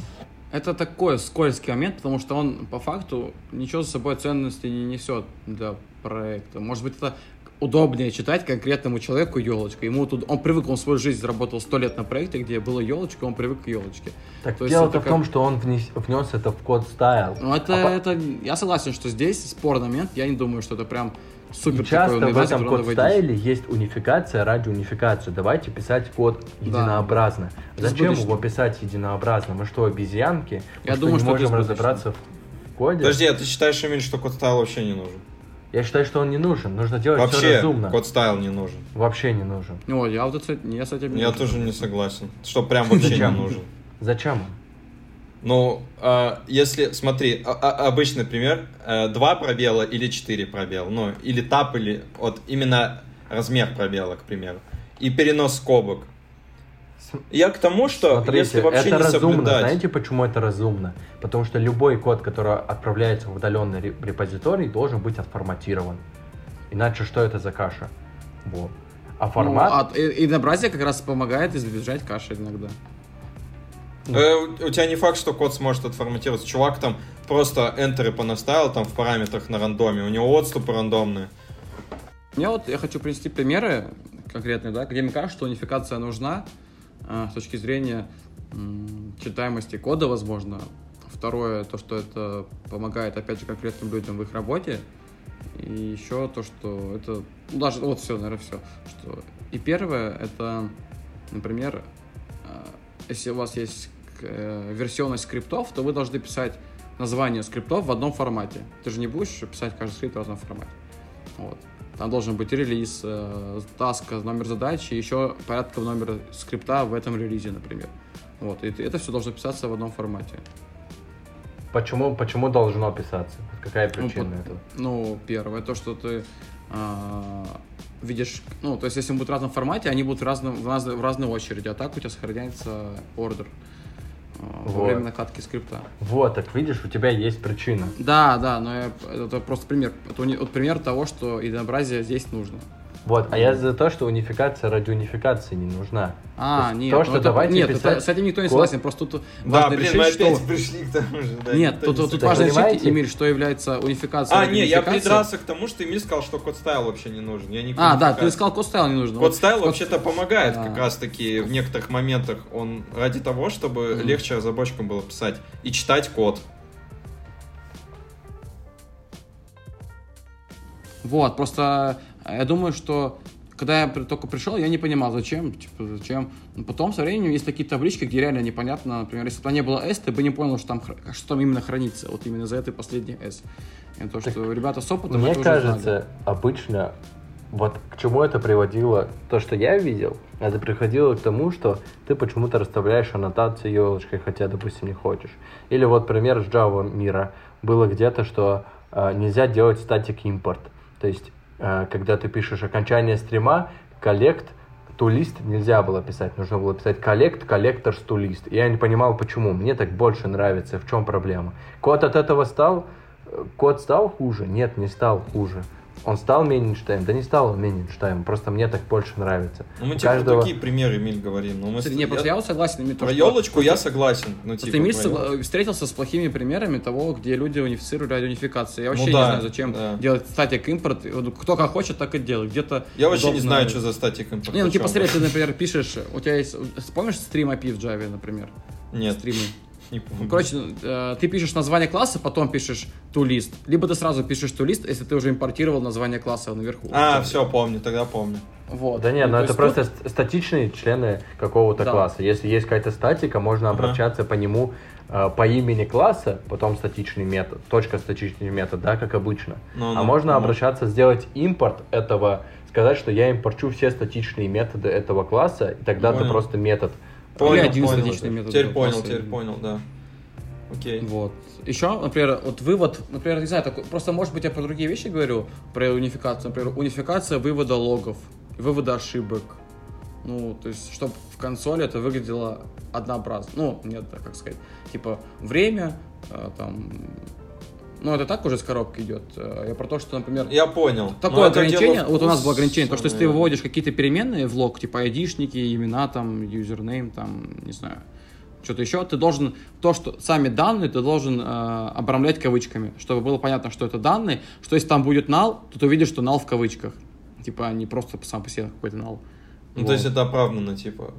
Это такой скользкий момент, потому что он по факту ничего за собой ценности не несет для проекта. Может быть, это удобнее читать конкретному человеку елочка. Ему тут он привык, он свою жизнь заработал сто лет на проекте, где была елочка, он привык к елочке. Так То есть дело-то это в как- том, что он внес, внес это в code style. Ну, это, А по- это, я согласен, что здесь спорный момент. Я не думаю, что это прям супер И часто такой в этом code style е есть унификация ради унификации. Давайте писать код единообразно. Зачем Избыточно. его писать единообразно? Мы что, обезьянки? Я Мы думаю, что, что не это можем разобраться в коде? Подожди, а ты считаешь, Эмиль, что code style вообще не нужен? Я считаю, что он не нужен. Нужно делать все Вообще, разумно. code style не нужен. Вообще не нужен. О, я вот это, я с этим не Я тоже не согласен. Что прям вообще не нужен. Зачем он? Ну, а, если, смотри, а- а- обычный пример, э, два пробела или четыре пробела, ну, или тап, или вот именно размер пробела, к примеру, и перенос скобок. Я к тому, что Смотрите, если вообще это не разумно. соблюдать... Знаете, почему это разумно? Потому что любой код, который отправляется в удаленный ре- репозиторий, должен быть отформатирован. Иначе что это за каша? Вот. А формат... Ну, а- и- единообразие как раз помогает избежать каши иногда. Э, у у тебя не факт, что код сможет отформатироваться. Чувак там просто энтеры понаставил там в параметрах на рандоме. У него отступы рандомные. Мне вот, я хочу привести примеры конкретные, да, где мне кажется, что унификация нужна с точки зрения читаемости кода, возможно. Второе, то, что это помогает, опять же, конкретным людям в их работе. И еще то, что это... Ну, даже, вот все, наверное, все. Что... И первое, это, например, а, если у вас есть э, версионность скриптов, то вы должны писать название скриптов в одном формате. Ты же не будешь писать каждый скрипт в разном формате. Вот. Там должен быть релиз, э, таска, номер задачи, еще порядка номер скрипта в этом релизе, например. Вот. И это все должно писаться в одном формате. Почему, почему должно писаться? Какая Ну, причина под- этого? Ну, первое, то, что ты а, видишь, ну, то есть, если они будут в разном формате, они будут в, разном, в, разной, в разной очереди, а так у тебя сохраняется ордер во время накатки скрипта. Вот, так видишь, у тебя есть причина. Да, да, но я- это просто пример. Это вот пример того, что единообразие здесь нужно. Вот, а я за то, что унификация ради унификации не нужна. А, То нет, то, ну что это- давайте нет, писать это- с этим никто не код. согласен, просто тут Да, важно блин, решить, мы что... пришли к тому же. да, Нет, тут, не тут Так важно решить, понимаете? Эмиль, что является унификацией. А, ради не, я придрался к тому, что Эмиль сказал, что code style вообще не нужен. Я не А, да, ты сказал, code style не нужно. Код Вот style код- вообще-то помогает Да. как раз-таки в некоторых моментах. Он ради того, чтобы Мгм. легче разработчикам было писать и читать код. Вот, просто я думаю, что когда я только пришел, я не понимал, зачем, типа, зачем. Но потом со временем есть такие таблички, где реально непонятно, например, если бы там не было S, ты бы не понял, что там, хр- что там именно хранится, вот именно за этой последней S. И то, что ребята с опытом Мне уже знали. кажется, обычно вот к чему это приводило, то, что я видел, это приходило к тому, что ты почему-то расставляешь аннотации елочкой, хотя, допустим, не хочешь. Или вот пример с Java мира. Было где-то, что э, нельзя делать статик импорт. То есть, когда ты пишешь окончание стрима, коллект, тулист нельзя было писать, нужно было писать коллект, коллектор, тулист. Я не понимал, почему. Мне так больше нравится, в чем проблема. Код от этого стал, э, код стал хуже? Нет, не стал хуже. Он стал менее читаем? Да не стал он менее читаем, просто мне так больше нравится. Ну, мы У типа каждого- такие примеры, Эмиль, говорим. Ну, мы не, просто я вот согласен. то, Про что- елочку я согласен. Ну, Просто типа, Эмиль про встретился с плохими примерами того, где люди унифицируют ради унификации. Я вообще Ну не да, знаю, зачем да. делать статик импорт. Кто как хочет, так и делает. Где-то Я вообще не удобно- знаю, что за статик импорт. Не, ну типа, смотри, ты, например, пишешь, у тебя есть, помнишь стрим API в Java, например? Нет, Стримы. Не помню. Короче, э, ты пишешь название класса, потом пишешь toList. Либо ты сразу пишешь toList, если ты уже импортировал название класса наверху. А, все, помню, тогда помню. Вот. Да нет, Ну, ну то это есть просто тут- ст- статичные члены какого-то Да. класса. Если есть какая-то статика, можно Ага. обращаться по нему э, по имени класса, потом статичный метод, точка статичный метод, да, как обычно. Ну, а ну, можно ну. обращаться, сделать импорт этого, сказать, что я импорчу все статичные методы этого класса, и тогда ты просто метод. Понял, один понял. статичный метод Теперь понял, класса. теперь понял, да. Окей. Вот. Еще, например, вот вывод, например, не знаю, такой, просто, может быть, я про другие вещи говорю, про унификацию. Например, унификация вывода логов, вывода ошибок. Ну, то есть, чтобы в консоли это выглядело однообразно. Ну, нет, как сказать, типа, время, э, там, ну, это так уже с коробки идет. Э, Я про то, что, например, Я понял. Такое ограничение, вот у нас было ограничение, то, что если ты выводишь какие-то переменные в лог, типа айдишники, имена, там, юзернейм, там, не знаю, что-то еще, ты должен, то, что сами данные, ты должен э, обрамлять кавычками, чтобы было понятно, что это данные, что если там будет null, то ты увидишь, что null в кавычках. Типа, а не просто сам по себе какой-то null. Ну, то есть это оправдано, типа,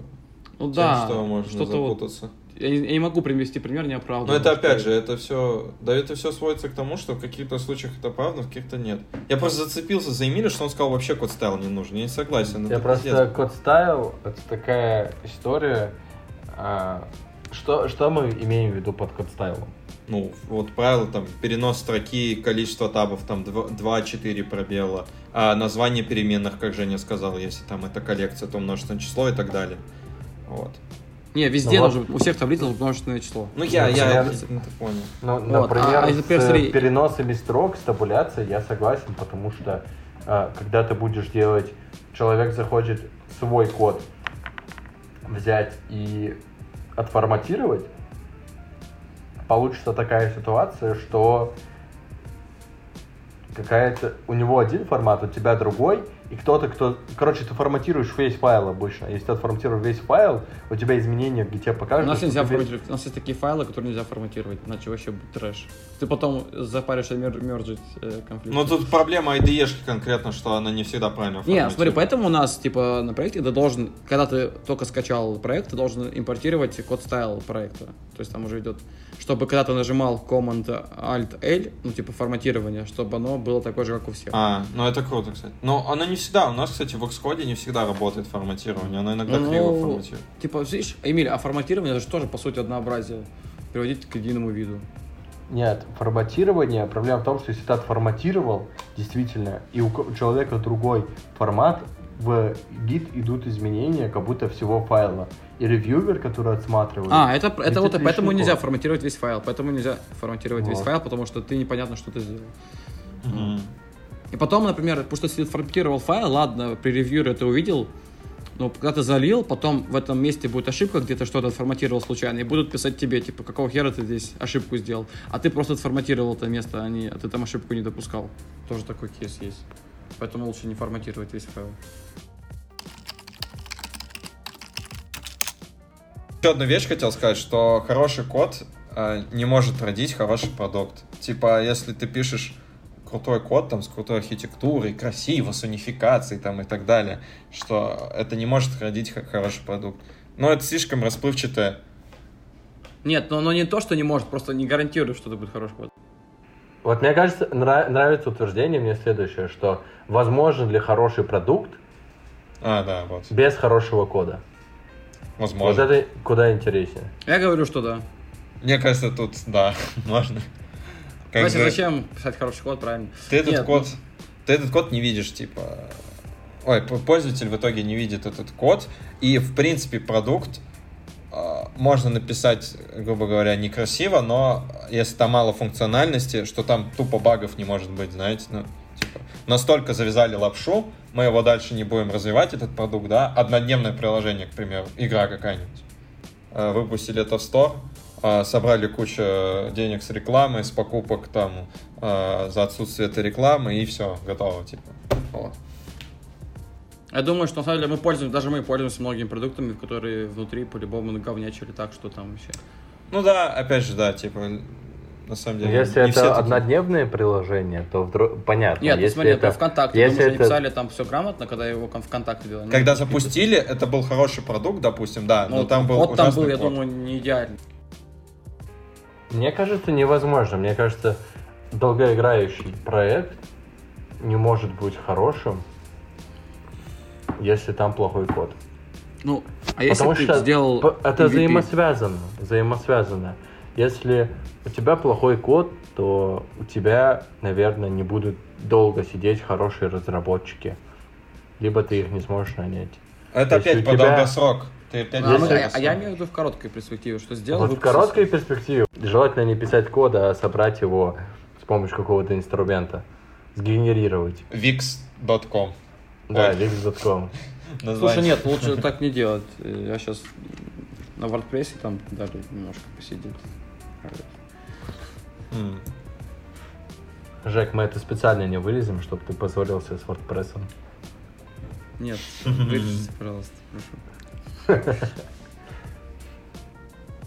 Ну тем, да, что можно что-то вот, запутаться. Я, не- я не могу привести пример Но неоправданный. это опять же, это все, да, это все сводится к тому, что в каких-то случаях это правда, в каких-то нет. Я просто зацепился за Эмиля, что он сказал, вообще код стайл не нужен. Я не согласен. Я это просто пиздец. код стайл это такая история. а, что, что мы имеем в виду под код стайлом? Ну, вот правило, там, перенос строки, количество табов, там, 2-4 пробела, а название переменных, как Женя сказал, если там это коллекция, то множественное число и так далее. Вот. Не, везде Ну вот. должен, у всех таблиц должно быть множественное число. Ну, я, я, я- приблизительно это понял. Ну, Вот, например, а- а, например, с смотри- переносами строк, с табуляцией я согласен, потому что а, когда ты будешь делать, человек захочет свой код взять и отформатировать, получится такая ситуация, что какая-то у него один формат, у тебя другой, и кто-то, кто... Короче, ты форматируешь весь файл обычно. Если ты отформатируешь весь файл, у тебя изменения, где тебе покажут... У нас нельзя весь- форматировать. У нас есть такие файлы, которые нельзя форматировать, иначе вообще будет трэш. Ты потом запаришься мер- мерджить э, конфликт. Ну, тут проблема IDE-шки конкретно, что она не всегда правильно Не, смотри, поэтому у нас, типа, на проекте ты должен, когда ты только скачал проект, ты должен импортировать код стайл проекта. То есть там уже идет, чтобы когда ты нажимал Command Alt L, ну, типа, форматирование, чтобы оно было такое же, как у всех. А, ну это круто, кстати. Но оно не всегда, у нас, кстати, в Xcode не всегда работает форматирование, оно иногда Ну, криво форматирует. Типа, видишь, Эмиль, а форматирование это же тоже, по сути, однообразие. Приводить к единому виду. Нет, форматирование, проблема в том, что если ты отформатировал, действительно, и у человека другой формат, в гид идут изменения как будто всего файла. И ревьювер, который отсматривает... А, это, это вот, поэтому нельзя форматировать весь файл. Поэтому нельзя форматировать весь Вот. файл, потому что ты непонятно, что ты сделал. Мгм. И потом, например, потому что если файл, ладно, при ревью это увидел, но когда ты залил, потом в этом месте будет ошибка, где-то что-то отформатировал случайно, и будут писать тебе, типа, какого хера ты здесь ошибку сделал. А ты просто отформатировал это место, а, не, а ты там ошибку не допускал. Тоже такой кейс есть. Поэтому лучше не форматировать весь файл. Еще одну вещь хотел сказать, что хороший код э, не может родить хороший продукт. Типа, если ты пишешь крутой код там с крутой архитектурой, красиво, с унификацией там и так далее, что это не может родить хороший продукт. Но это слишком расплывчатое. Нет, но, но не то, что не может, просто не гарантирую, что это будет хороший код. Вот мне кажется, нра- нравится утверждение мне следующее, что возможен ли хороший продукт А, да, вот. без хорошего кода. Возможно. Вот это куда интереснее. Я говорю, что да. Мне кажется, тут, да, можно. Как Значит, бы зачем писать хороший код, правильно? Ты этот Нет, код, ты этот код не видишь, типа... Ой, пользователь в итоге не видит этот код, и, в принципе, продукт а, можно написать, грубо говоря, некрасиво, но если там мало функциональности, что там тупо багов не может быть, знаете, ну, типа, настолько завязали лапшу, мы его дальше не будем развивать, этот продукт, да, однодневное приложение, к примеру, игра какая-нибудь. Э, Выпустили это в Store, э, собрали кучу денег с рекламы, с покупок там э, за отсутствие этой рекламы, и все, готово, типа. Вот. Я думаю, что на самом деле мы пользуемся, даже мы пользуемся многими продуктами, которые внутри по-любому говнячили так, что там вообще. Ну да, опять же, да, типа, на самом деле. Если не это все такие. однодневное приложение, то вдруг понятно. Нет, ну если смотри, это... это ВКонтакте. если Думаешь, они это- писали там все грамотно, когда его кон- ВКонтакте делали? Ну, Когда запустили, это был хороший продукт, допустим, да, Ну, но там был вот там был, я код. думаю, не идеальный. Мне кажется, невозможно. Мне кажется, долгоиграющий проект не может быть хорошим, если там плохой код. Ну, а если Потому ты что сделал это MVP? взаимосвязано. Взаимосвязано. Если у тебя плохой код, то у тебя, наверное, не будут долго сидеть хорошие разработчики. Либо ты их не сможешь нанять. Это Если опять у про тебя- долгосрок. Ты опять А, Если- а- а я имею в виду в короткой перспективе, что сделал вот в короткой перспективе желательно не писать код, а собрать его с помощью какого-то инструмента. Сгенерировать. Wix.com. Да. Wix.com. Слушай, нет, лучше так не делать. Я сейчас на WordPress там даже немножко посидеть. М. Жек, мы это специально не вырезем, чтобы ты позволил себе с WordPress. Нет, вырежите, пожалуйста, прошу.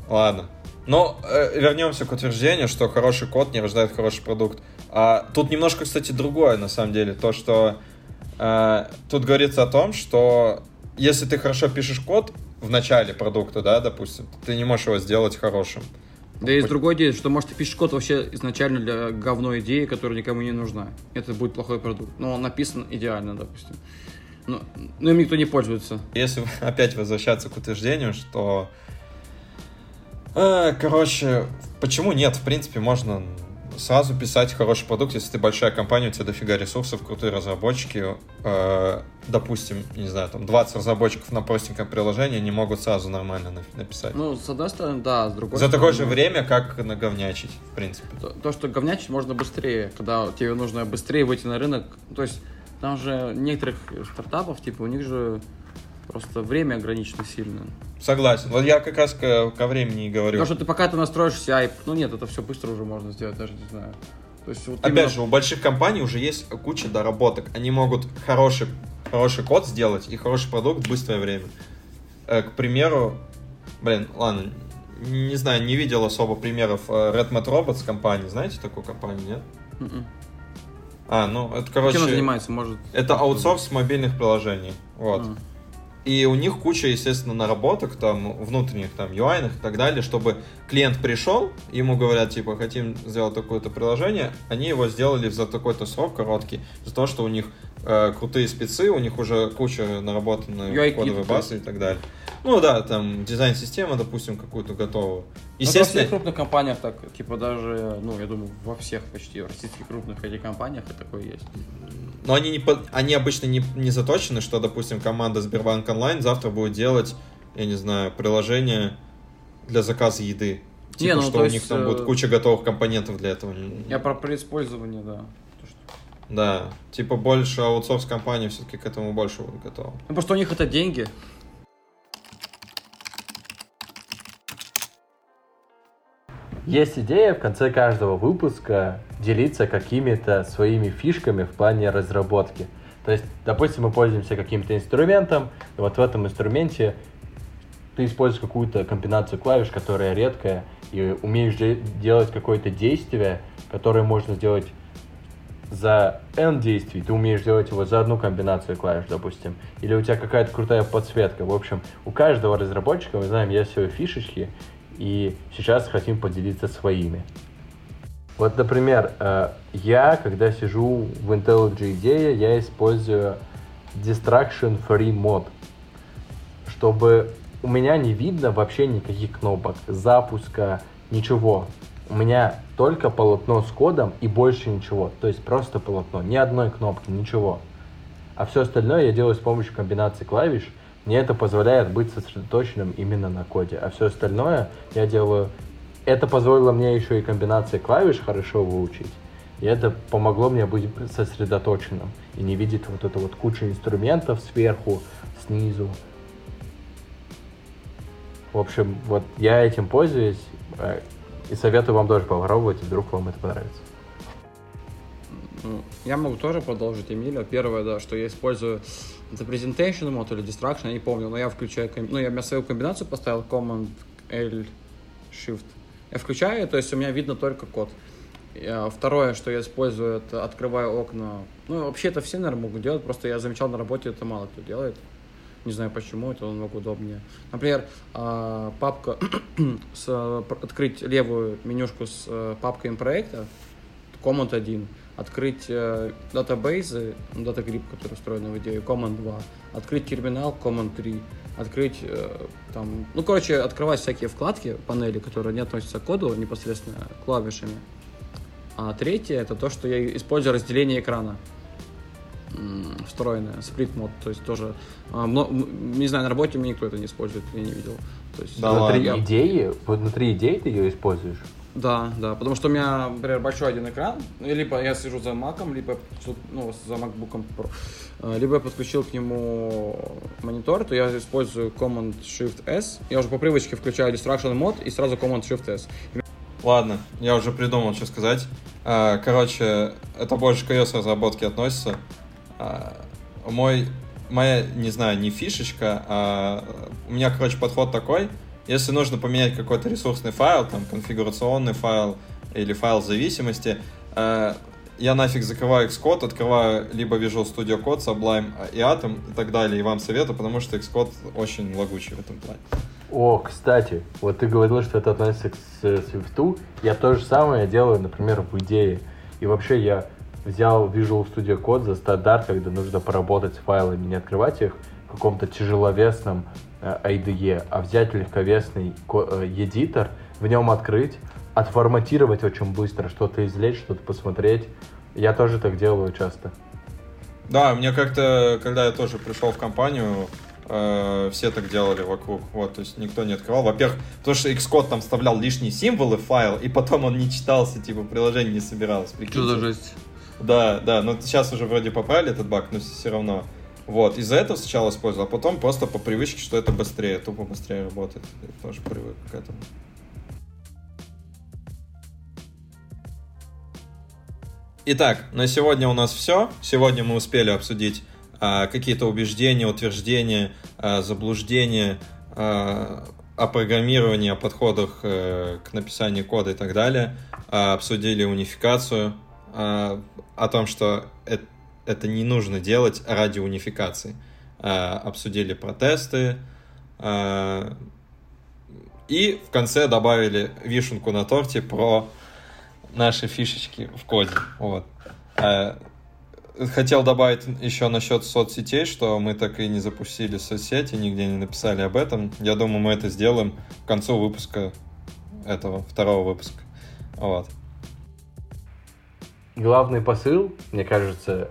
Ладно. Но э, вернемся к утверждению, что хороший код не рождает хороший продукт. А, тут немножко, кстати, другое, на самом деле. То, что э, тут говорится о том, что если ты хорошо пишешь код в начале продукта, да, допустим, ты не можешь его сделать хорошим. Да есть другой идея, что может ты пишешь код вообще изначально для говной идеи, которая никому не нужна. Это будет плохой продукт. Но он написан идеально, допустим. Но, но им никто не пользуется. Если опять возвращаться к утверждению, что... э, короче, почему нет? В принципе, можно сразу писать хороший продукт, если ты большая компания, у тебя дофига ресурсов, крутые разработчики. э, допустим, не знаю, там 20 разработчиков на простеньком приложении не могут сразу нормально на- написать. Ну, с одной стороны, да, с другой За стороны... такое же время, как наговнячить, в принципе. То, то, что говнячить можно быстрее, когда тебе нужно быстрее выйти на рынок. То есть Там же некоторых стартапов, типа, у них же просто время ограничено сильно. Согласен. Вот я как раз ко, ко времени и говорю. Потому что ты пока ты настроишь CI, ну нет, это все быстро уже можно сделать, даже не знаю. То есть, вот Опять именно- же, у больших компаний уже есть куча доработок. Они могут хороший, хороший код сделать и хороший продукт в быстрое время. Э, К примеру, блин, ладно, не знаю, не видел особо примеров э, Red Mat Robots компании. Знаете такую компанию, нет? Мгм. А, ну, это, Чем короче, она занимается, может? это аутсорс мобильных приложений. Вот. А. И у них куча, естественно, наработок, там, внутренних, там, UI и так далее, чтобы клиент пришел, ему говорят, типа, хотим сделать такое-то приложение, они его сделали за такой-то срок короткий, за то, что у них э, крутые спецы, у них уже куча наработанной кодовой базы и так далее. Ну да, там, дизайн-система, допустим, какую-то готовую. Ну, Естественно, всех крупных компаниях так, типа даже, ну, я думаю, во всех почти российских крупных этих компаниях и такое есть. Но они, не, они обычно не, не заточены, что, допустим, команда Сбербанк Онлайн завтра будет делать, я не знаю, приложение для заказа еды. Не, Типа, ну, что то у есть, них там э, будет куча готовых компонентов для этого. Я про, про использование, да. Да, типа больше аутсорс компании все-таки к этому больше будут готовы. Ну, потому что у них это деньги. Есть идея в конце каждого выпуска делиться какими-то своими фишками в плане разработки. То есть, допустим, мы пользуемся каким-то инструментом, и вот в этом инструменте ты используешь какую-то комбинацию клавиш, которая редкая, и умеешь де- делать какое-то действие, которое можно сделать за N действий, ты умеешь делать его за одну комбинацию клавиш, допустим. Или у тебя какая-то крутая подсветка. В общем, у каждого разработчика, мы знаем, есть свои фишечки, и сейчас хотим поделиться своими. Вот, например, э, я, когда сижу в IntelliJ IDEA, я использую Distraction Free мод, чтобы у меня не видно вообще никаких кнопок, запуска, ничего. У меня только полотно с кодом и больше ничего. То есть просто полотно, ни одной кнопки, ничего. А все остальное я делаю с помощью комбинации клавиш. Мне это позволяет быть сосредоточенным именно на коде. А все остальное я делаю... Это позволило мне еще и комбинации клавиш хорошо выучить. И это помогло мне быть сосредоточенным и не видеть вот эту вот кучу инструментов сверху, снизу. В общем, вот я этим пользуюсь э, и советую вам тоже попробовать, вдруг вам это понравится. Ну, Я могу тоже продолжить Эмиля. Первое, да, что я использую это presentation мод или distraction, я не помню, но я включаю, ну, я на свою комбинацию поставил Command L Shift. Я включаю, то есть у меня видно только код. А, Второе, что я использую, это открываю окна. Ну, вообще это все, наверное, могут делать, просто я замечал на работе, это мало кто делает. Не знаю почему, это намного удобнее. Например, а, папка с, открыть левую менюшку с э, папкой проекта, Command 1, открыть э, датабейзы, ну, DataGrip, который устроен в идее, Command 2, открыть терминал, Command 3, открыть э, там, ну, короче, открывать всякие вкладки, панели, которые не относятся к коду непосредственно клавишами. А третье, это то, что я использую разделение экрана м, встроенное, сплит мод, то есть тоже, а, м, не знаю, на работе у меня никто это не использует, я не видел. То есть, Да внутри ладно. идеи, внутри идеи ты ее используешь. Да, да, потому что у меня, например, большой один экран, и либо я сижу за маком, либо ну, за Pro, э, либо я подключил к нему монитор, то я использую Command Shift S, я уже по привычке включаю Distraction мод и сразу Command Shift S. Ладно, я уже придумал, что сказать. А, Короче, это больше к iOS разработке относится. А, Мой, моя, не знаю, не фишечка, а у меня, короче, подход такой. Если нужно поменять какой-то ресурсный файл, там, конфигурационный файл или файл зависимости, а, я нафиг закрываю Xcode, открываю либо Visual Studio Code, Sublime и Atom и так далее, и вам советую, потому что Xcode очень лагучий в этом плане. О, кстати, вот ты говорил, что это относится к Swift. Я то же самое делаю, например, в идее. И вообще я взял Visual Studio Code за стандарт, когда нужно поработать с файлами, не открывать их в каком-то тяжеловесном э, IDE, а взять легковесный ко- э, едитор, в нем открыть, отформатировать очень быстро, что-то извлечь, что-то посмотреть. Я тоже так делаю часто. Да, мне как-то, когда я тоже пришел в компанию, э, все так делали вокруг. Вот, то есть никто не открывал. Во-первых, потому что Xcode там вставлял лишние символы в файл, и потом он не читался, типа приложение не собиралось. прикиньте. жесть? Да, да, но сейчас уже вроде поправили этот баг, но все равно. Вот, из-за этого сначала использовал, а потом просто по привычке, что это быстрее, тупо быстрее работает. Я тоже привык к этому. Итак, на сегодня у нас все. Сегодня мы успели обсудить а, какие-то убеждения, утверждения, а, заблуждения а, о программировании, о подходах а, к написанию кода и так далее. А, обсудили унификацию, о том, что это, не нужно делать ради унификации. А, обсудили протесты. А, и в конце добавили вишенку на торте про наши фишечки в коде. Вот. А, хотел добавить еще насчет соцсетей, что мы так и не запустили соцсети, нигде не написали об этом. Я думаю, мы это сделаем к концу выпуска этого, второго выпуска. Вот. Главный посыл, мне кажется,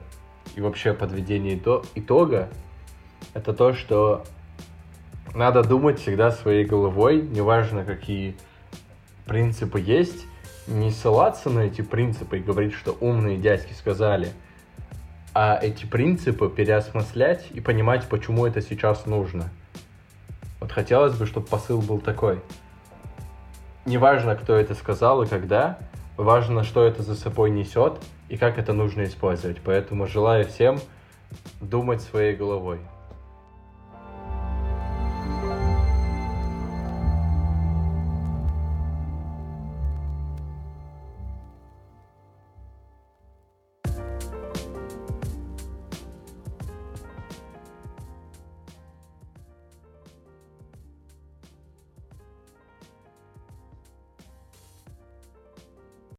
и вообще подведение итога, это то, что надо думать всегда своей головой, неважно, какие принципы есть, не ссылаться на эти принципы и говорить, что умные дядьки сказали, а эти принципы переосмыслять и понимать, почему это сейчас нужно. Вот хотелось бы, чтобы посыл был такой. Неважно, кто это сказал и когда, важно, что это за собой несет и как это нужно использовать. Поэтому желаю всем думать своей головой.